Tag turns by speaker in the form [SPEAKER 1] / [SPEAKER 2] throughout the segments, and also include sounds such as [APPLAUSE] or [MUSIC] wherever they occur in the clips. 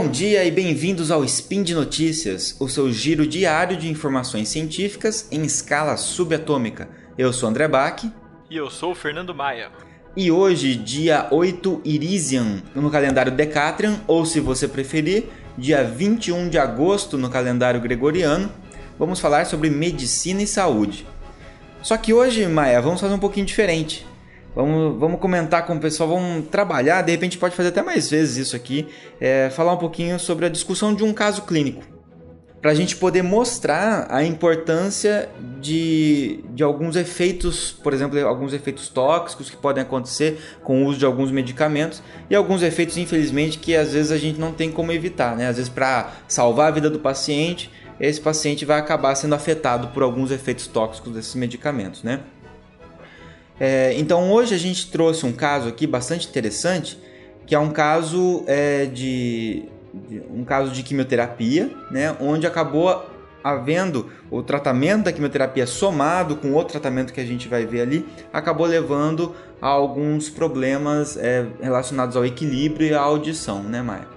[SPEAKER 1] Bom dia e bem-vindos ao Spin de Notícias, o seu giro diário de informações científicas em escala subatômica. Eu sou André Bach.
[SPEAKER 2] E eu sou o Fernando Maia.
[SPEAKER 1] E hoje, dia 8 Irisian, no calendário Decatrian, ou se você preferir, dia 21 de agosto no calendário gregoriano, vamos falar sobre medicina e saúde. Só que hoje, Maia, vamos fazer um pouquinho diferente. Vamos, vamos comentar com o pessoal, vamos trabalhar, de repente pode fazer até mais vezes isso aqui, é, falar um pouquinho sobre a discussão de um caso clínico. Para a gente poder mostrar a importância de, de alguns efeitos, por exemplo, alguns efeitos tóxicos que podem acontecer com o uso de alguns medicamentos e alguns efeitos, infelizmente, que às vezes a gente não tem como evitar. Né? Às vezes, para salvar a vida do paciente, esse paciente vai acabar sendo afetado por alguns efeitos tóxicos desses medicamentos. Né? É, então hoje a gente trouxe um caso aqui bastante interessante, que é um caso é, de, de, um caso de quimioterapia, né, onde acabou havendo o tratamento da quimioterapia somado com outro tratamento que a gente vai ver ali, acabou levando a alguns problemas é, relacionados ao equilíbrio e à audição, né, Maia?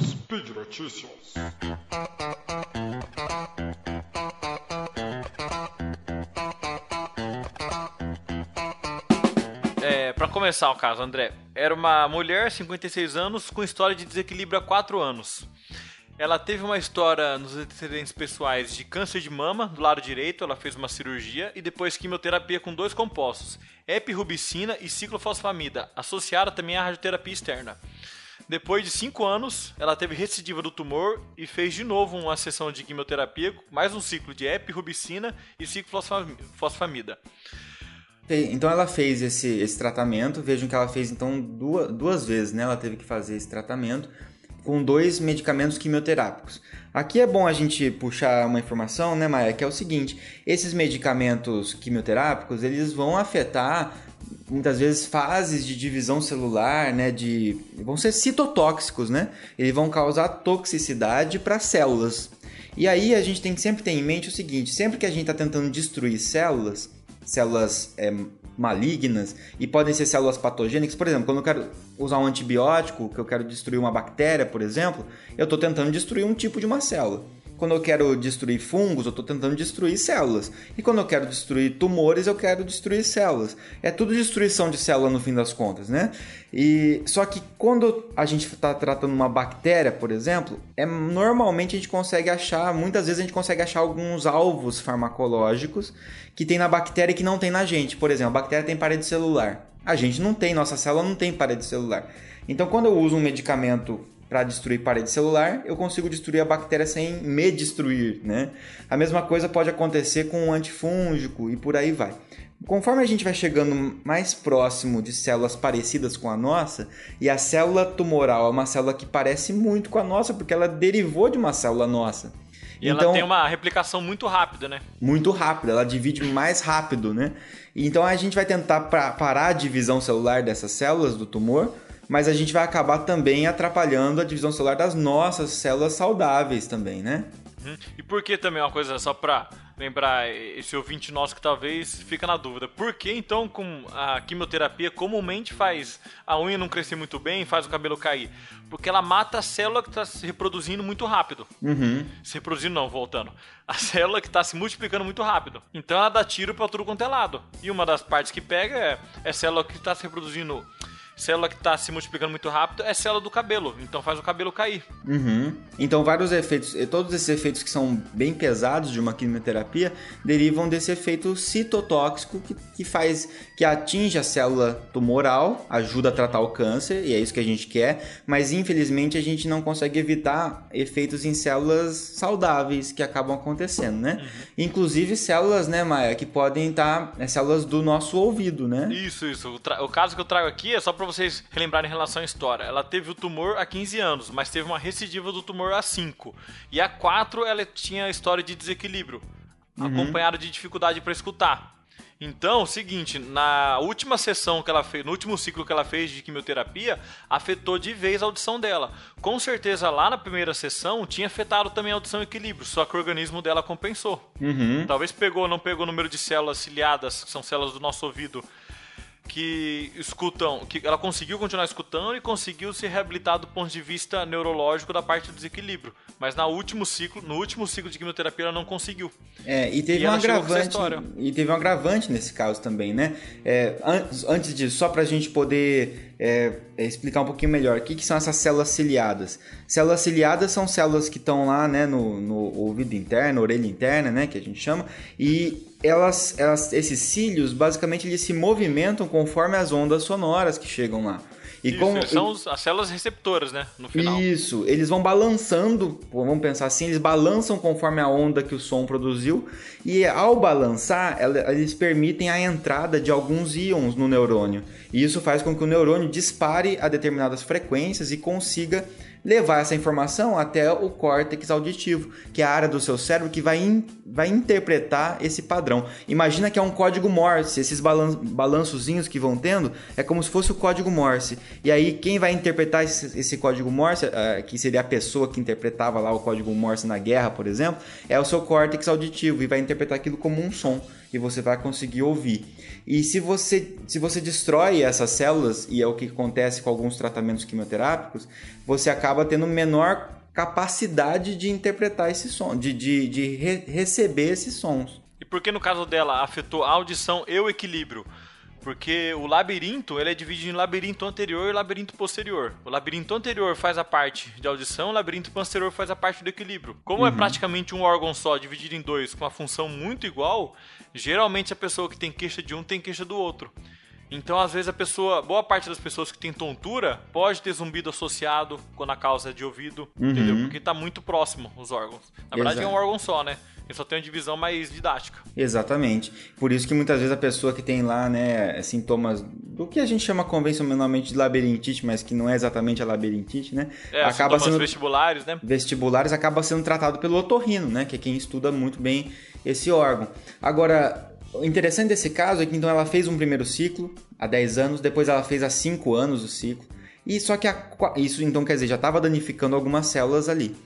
[SPEAKER 1] Speed Notícias.
[SPEAKER 2] Começar o caso, André. Era uma mulher, 56 anos, com história de desequilíbrio há 4 anos. Ela teve uma história nos antecedentes pessoais de câncer de mama do lado direito, ela fez uma cirurgia e depois quimioterapia com dois compostos, epirubicina e ciclofosfamida, associada também à radioterapia externa. Depois de 5 anos, ela teve recidiva do tumor e fez de novo uma sessão de quimioterapia, mais um ciclo de epirubicina e ciclofosfamida.
[SPEAKER 1] Então ela fez esse, esse tratamento, vejam que ela fez então duas, duas vezes, né? Ela teve que fazer esse tratamento com dois medicamentos quimioterápicos. Aqui é bom a gente puxar uma informação, né, Maia, que é o seguinte: esses medicamentos quimioterápicos eles vão afetar muitas vezes fases de divisão celular, né, de vão ser citotóxicos, né? Eles vão causar toxicidade para células. E aí a gente tem que sempre ter em mente o seguinte: sempre que a gente está tentando destruir células, células é, malignas e podem ser células patogênicas. Por exemplo, quando eu quero usar um antibiótico, que eu quero destruir uma bactéria, por exemplo, eu estou tentando destruir um tipo de uma célula. Quando eu quero destruir fungos, eu estou tentando destruir células. E quando eu quero destruir tumores, eu quero destruir células. É tudo destruição de célula no fim das contas, né? E só que quando a gente está tratando uma bactéria, por exemplo, é normalmente a gente consegue achar, muitas vezes a gente consegue achar alguns alvos farmacológicos que tem na bactéria e que não tem na gente. Por exemplo, a bactéria tem parede celular. A gente não tem, nossa célula não tem parede celular. Então, quando eu uso um medicamento para destruir parede celular, eu consigo destruir a bactéria sem me destruir, né? A mesma coisa pode acontecer com um antifúngico e por aí vai. Conforme a gente vai chegando mais próximo de células parecidas com a nossa, e a célula tumoral é uma célula que parece muito com a nossa, porque ela derivou de uma célula nossa.
[SPEAKER 2] E então, ela tem uma replicação muito rápida, né?
[SPEAKER 1] Muito rápida, ela divide mais rápido, né? Então a gente vai tentar parar a divisão celular dessas células do tumor mas a gente vai acabar também atrapalhando a divisão celular das nossas células saudáveis também, né?
[SPEAKER 2] Uhum. E por que também uma coisa só para lembrar esse ouvinte nosso que talvez fica na dúvida. Por que então com a quimioterapia comumente faz a unha não crescer muito bem, faz o cabelo cair? Porque ela mata a célula que está se reproduzindo muito rápido.
[SPEAKER 1] Uhum.
[SPEAKER 2] Se reproduzindo não, voltando. A célula que está se multiplicando muito rápido. Então ela dá tiro para tudo quanto é lado. E uma das partes que pega é, é a célula que está se reproduzindo célula que está se multiplicando muito rápido é célula do cabelo, então faz o cabelo cair.
[SPEAKER 1] Uhum. Então vários efeitos, todos esses efeitos que são bem pesados de uma quimioterapia derivam desse efeito citotóxico que, que faz, que atinge a célula tumoral, ajuda a tratar o câncer e é isso que a gente quer, mas infelizmente a gente não consegue evitar efeitos em células saudáveis que acabam acontecendo, né? Uhum. Inclusive células, né, Maia, que podem estar, tá, é, células do nosso ouvido, né?
[SPEAKER 2] Isso, isso. O, o caso que eu trago aqui é só para para vocês relembrarem em relação à história. Ela teve o tumor há 15 anos, mas teve uma recidiva do tumor há 5. E há 4 ela tinha história de desequilíbrio, uhum. acompanhada de dificuldade para escutar. Então, o seguinte, na última sessão que ela fez, no último ciclo que ela fez de quimioterapia, afetou de vez a audição dela. Com certeza, lá na primeira sessão, tinha afetado também a audição e equilíbrio, só que o organismo dela compensou.
[SPEAKER 1] Uhum.
[SPEAKER 2] Talvez pegou, não pegou o número de células ciliadas, que são células do nosso ouvido, que escutam, que ela conseguiu continuar escutando e conseguiu se reabilitar do ponto de vista neurológico da parte do desenquilíbrio. Mas na último ciclo, no último ciclo de quimioterapia ela não conseguiu.
[SPEAKER 1] É, e teve
[SPEAKER 2] E
[SPEAKER 1] um agravante. E teve um agravante nesse caso também, né? É, antes, antes disso, só pra gente poder é, é, explicar um pouquinho melhor, o que, que são essas células ciliadas? Células ciliadas são células que estão lá, né, no, no ouvido interno, orelha interna, né, que a gente chama, e elas, elas, esses cílios, basicamente, eles se movimentam conforme as ondas sonoras que chegam lá. E
[SPEAKER 2] Isso, são as células receptoras, né? No final.
[SPEAKER 1] isso, eles vão balançando, vamos pensar assim, eles balançam conforme a onda que o som produziu, e ao balançar, eles permitem a entrada de alguns íons no neurônio. E isso faz com que o neurônio dispare a determinadas frequências e consiga levar essa informação até o córtex auditivo, que é a área do seu cérebro que vai, in- vai interpretar esse padrão. Imagina que é um código Morse, esses balan balançozinhos que vão tendo, é como se fosse o código Morse. E aí quem vai interpretar esse, esse código Morse, eh, que seria a pessoa que interpretava lá o código Morse na guerra, por exemplo, é o seu córtex auditivo e vai interpretar aquilo como um som e você vai conseguir ouvir. E se você, se você destrói essas células, e é o que acontece com alguns tratamentos quimioterápicos, você acaba tendo menor capacidade de interpretar esse som, de, de, de re- receber esses sons.
[SPEAKER 2] E por que no caso dela afetou a audição e o equilíbrio? Porque o labirinto ele é dividido em labirinto anterior e labirinto posterior. O labirinto anterior faz a parte de audição, o labirinto posterior faz a parte do equilíbrio. Como é praticamente um órgão só, dividido em dois, com uma função muito igual, geralmente a pessoa que tem queixa de um tem queixa do outro. Então, às vezes, a pessoa, boa parte das pessoas que tem tontura pode ter zumbido associado quando a causa é de ouvido, entendeu? Porque tá muito próximo os órgãos. Na verdade, é um órgão só, né? Ele só tem uma divisão mais didática.
[SPEAKER 1] Exatamente. Por isso que muitas vezes a pessoa que tem lá, né, sintomas do que a gente chama convencionalmente de labirintite, mas que não é exatamente a labirintite, né?
[SPEAKER 2] É,
[SPEAKER 1] acaba sendo
[SPEAKER 2] vestibulares, né?
[SPEAKER 1] vestibulares acaba sendo tratado pelo otorrino, né, que é quem estuda muito bem esse órgão. Agora, o interessante desse caso é que então ela fez um primeiro ciclo há 10 anos, depois ela fez há 5 anos o ciclo. E só que a isso então quer dizer, já estava danificando algumas células ali.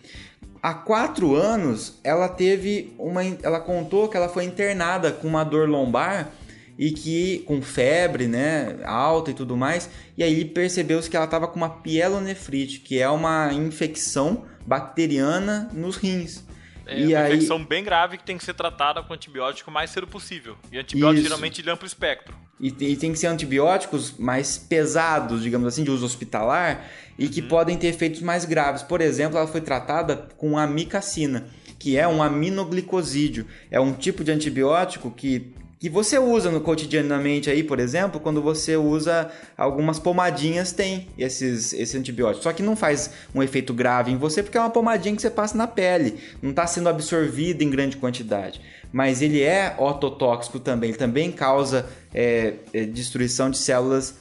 [SPEAKER 1] Há quatro anos, ela teve uma. Ela contou que ela foi internada com uma dor lombar e que com febre, né, alta e tudo mais. E aí percebeu-se que ela estava com uma pielonefrite, que é uma infecção bacteriana nos rins.
[SPEAKER 2] É
[SPEAKER 1] e
[SPEAKER 2] uma
[SPEAKER 1] aí,
[SPEAKER 2] infecção bem grave que tem que ser tratada com antibiótico o mais cedo possível. E antibiótico
[SPEAKER 1] Isso.
[SPEAKER 2] geralmente de amplo espectro.
[SPEAKER 1] E, e tem que ser antibióticos mais pesados, digamos assim, de uso hospitalar e que podem ter efeitos mais graves. Por exemplo, ela foi tratada com amicacina, que é um aminoglicosídeo. É um tipo de antibiótico que, que você usa no cotidianamente aí, por exemplo, quando você usa algumas pomadinhas tem esses, esse antibiótico. Só que não faz um efeito grave em você porque é uma pomadinha que você passa na pele, não está sendo absorvida em grande quantidade. Mas ele é ototóxico também, ele também causa é, é, destruição de células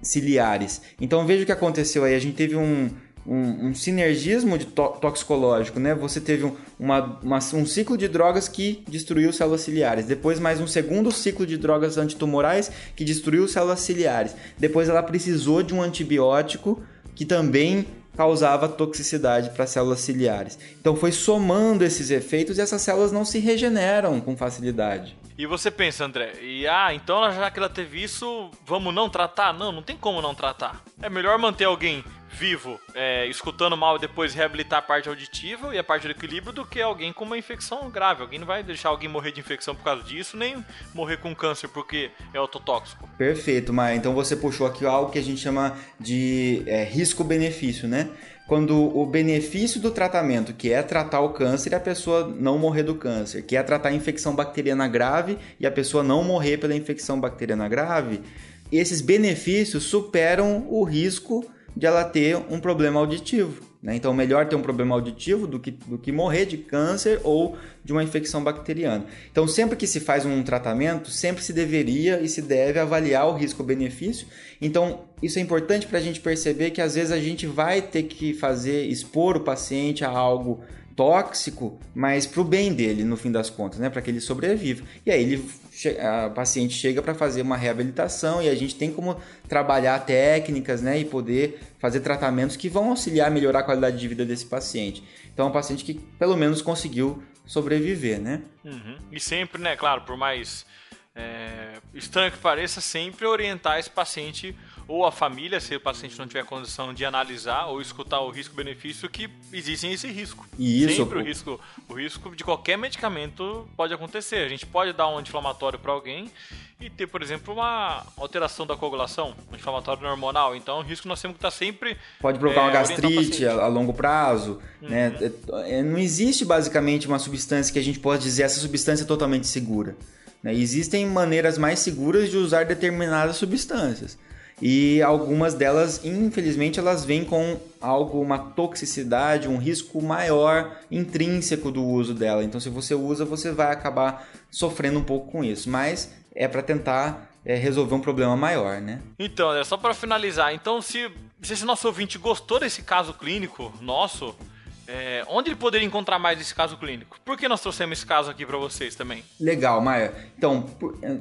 [SPEAKER 1] ciliares. Então veja o que aconteceu aí, a gente teve um, um, um sinergismo de to- toxicológico, né? Você teve um, uma, uma- um ciclo de drogas que destruiu células ciliares, depois mais um segundo ciclo de drogas antitumorais que destruiu células ciliares. Depois ela precisou de um antibiótico que também causava toxicidade para células ciliares. Então foi somando esses efeitos e essas células não se regeneram com facilidade.
[SPEAKER 2] E você pensa, André, e ah, então já que ela teve isso, vamos não tratar? Não, não tem como não tratar. É melhor manter alguém vivo, é, escutando mal e depois reabilitar a parte auditiva e a parte do equilíbrio do que alguém com uma infecção grave. Alguém não vai deixar alguém morrer de infecção por causa disso, nem morrer com câncer porque é autotóxico.
[SPEAKER 1] Perfeito, Maia. Então você puxou aqui algo que a gente chama de é, risco-benefício, né? Quando o benefício do tratamento, que é tratar o câncer e a pessoa não morrer do câncer, que é tratar a infecção bacteriana grave e a pessoa não morrer pela infecção bacteriana grave, esses benefícios superam o risco de ela ter um problema auditivo. Né? Então, melhor ter um problema auditivo do que, do que morrer de câncer ou de uma infecção bacteriana. Então, sempre que se faz um tratamento, sempre se deveria e se deve avaliar o risco-benefício. Então, isso é importante para a gente perceber que às vezes a gente vai ter que fazer, expor o paciente a algo tóxico, mas para o bem dele, no fim das contas, né? para que ele sobreviva. E aí ele a paciente chega para fazer uma reabilitação e a gente tem como trabalhar técnicas né, e poder fazer tratamentos que vão auxiliar a melhorar a qualidade de vida desse paciente. Então é um paciente que pelo menos conseguiu sobreviver, né?
[SPEAKER 2] Uhum. E sempre, né, claro, por mais é, estranho que pareça, sempre orientar esse paciente ou a família, se o paciente não tiver condição de analisar ou escutar o risco-benefício, que existe esse risco.
[SPEAKER 1] Isso.
[SPEAKER 2] Sempre o risco, o risco de qualquer medicamento pode acontecer. A gente pode dar um anti-inflamatório para alguém e ter, por exemplo, uma alteração da coagulação, um inflamatório hormonal. Então, o risco nós temos que estar sempre.
[SPEAKER 1] Pode provocar é, uma gastrite a, a, longo prazo. Uhum. Né? É, é, não existe basicamente uma substância que a gente possa dizer essa substância é totalmente segura. Né? Existem maneiras mais seguras de usar determinadas substâncias. E algumas delas, infelizmente, elas vêm com algo, uma toxicidade, um risco maior intrínseco do uso dela. Então, se você usa, você vai acabar sofrendo um pouco com isso. Mas é para tentar é, resolver um problema maior, né?
[SPEAKER 2] Então, é só para finalizar. Então, se, se esse nosso ouvinte gostou desse caso clínico nosso, é, onde ele poderia encontrar mais esse caso clínico? Por que nós trouxemos esse caso aqui para vocês também?
[SPEAKER 1] Legal, Maia. Então,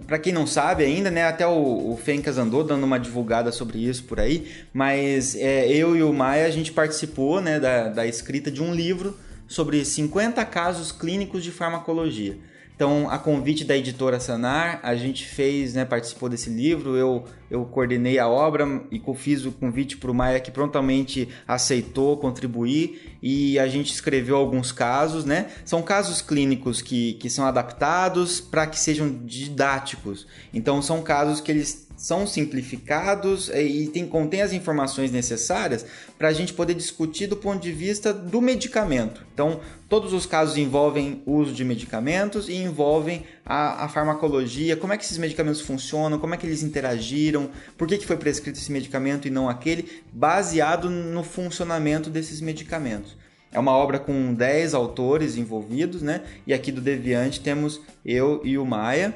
[SPEAKER 1] para quem não sabe ainda, né, até o, o Fencas andou dando uma divulgada sobre isso por aí, mas é, eu e o Maia, a gente participou né, da, da escrita de um livro sobre 50 casos clínicos de farmacologia. Então, a convite da editora Sanar, a gente fez, né, participou desse livro, eu, eu coordenei a obra e fiz o convite para o Maia, que prontamente aceitou contribuir, e a gente escreveu alguns casos, né? São casos clínicos que, que são adaptados para que sejam didáticos. Então, são casos que eles são simplificados e tem, contém as informações necessárias para a gente poder discutir do ponto de vista do medicamento. Então, todos os casos envolvem o uso de medicamentos e envolvem a, a, farmacologia, como é que esses medicamentos funcionam, como é que eles interagiram, por que, que foi prescrito esse medicamento e não aquele, baseado no funcionamento desses medicamentos. É uma obra com 10 autores envolvidos, né? E aqui do Deviante temos eu e o Maia.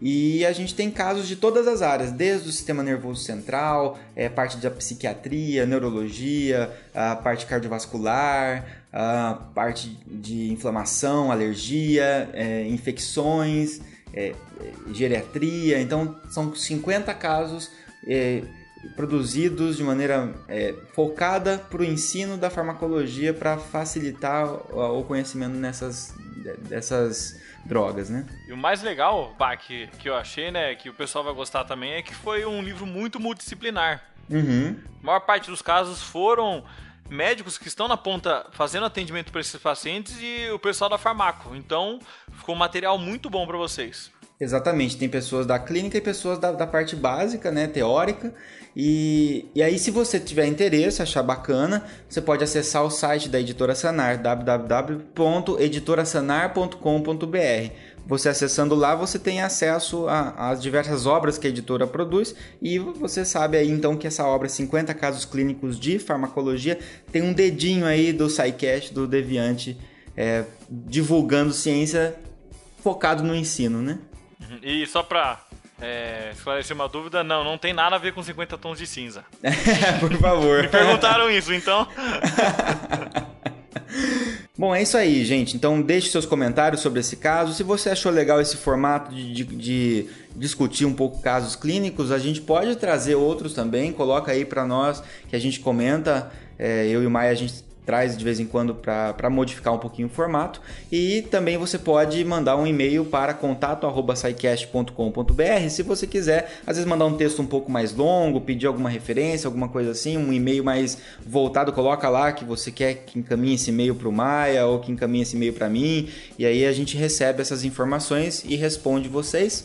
[SPEAKER 1] E a gente tem casos de todas as áreas, desde o sistema nervoso central, é, parte da psiquiatria, neurologia, a parte cardiovascular, a parte de inflamação, alergia, é, infecções, é, geriatria. Então, são 50 casos produzidos de maneira focada para o ensino da farmacologia para facilitar o conhecimento nessas dessas drogas, né?
[SPEAKER 2] E o mais legal, bah, que, que eu achei, né, que o pessoal vai gostar também, é que foi um livro muito multidisciplinar.
[SPEAKER 1] Uhum.
[SPEAKER 2] A maior parte dos casos foram médicos que estão na ponta fazendo atendimento para esses pacientes e o pessoal da farmaco. Então, ficou um material muito bom para vocês.
[SPEAKER 1] Exatamente, tem pessoas da clínica e pessoas da, da parte básica, né, teórica. E, e aí, se você tiver interesse, achar bacana, você pode acessar o site da Editora Sanar, www.editorasanar.com.br. Você acessando lá, você tem acesso às diversas obras que a editora produz e você sabe aí então que essa obra 50 casos clínicos de farmacologia tem um dedinho aí do SciCast, do Deviante, é, divulgando ciência focado no ensino, né?
[SPEAKER 2] E só pra é, esclarecer uma dúvida, não, não tem nada a ver com 50 tons de cinza. [LAUGHS]
[SPEAKER 1] Por favor.
[SPEAKER 2] Me perguntaram isso, então. [LAUGHS]
[SPEAKER 1] Bom, é isso aí, gente. Então deixe seus comentários sobre esse caso. Se você achou legal esse formato de, de, de discutir um pouco casos clínicos, a gente pode trazer outros também. Coloca aí para nós que a gente comenta. É, eu e o Maia, a gente traz de vez em quando para modificar um pouquinho o formato. E também você pode mandar um e-mail para contato@saicast.com.br se você quiser, às vezes mandar um texto um pouco mais longo, pedir alguma referência, alguma coisa assim, um e-mail mais voltado, coloca lá que você quer que encaminhe esse e-mail para o Maia ou que encaminhe esse e-mail para mim, e aí a gente recebe essas informações e responde vocês.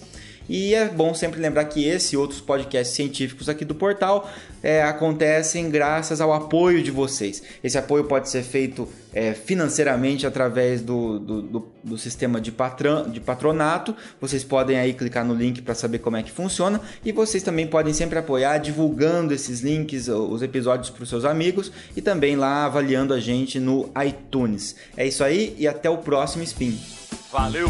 [SPEAKER 1] E é bom sempre lembrar que esse e outros podcasts científicos aqui do portal é, acontecem graças ao apoio de vocês. Esse apoio pode ser feito é, financeiramente através do, do, do, do sistema de, patron, de patronato. Vocês podem aí clicar no link para saber como é que funciona. E vocês também podem sempre apoiar divulgando esses links, os episódios para os seus amigos e também lá avaliando a gente no iTunes. É isso aí e até o próximo Spin.
[SPEAKER 2] Valeu!